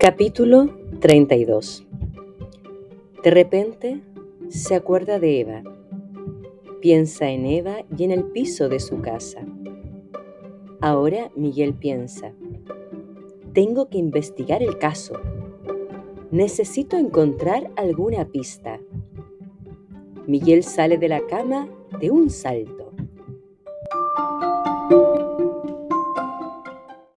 Capítulo 32 De repente se acuerda de Eva. Piensa en Eva y en el piso de su casa. Ahora Miguel piensa, tengo que investigar el caso. Necesito encontrar alguna pista. Miguel sale de la cama de un salto.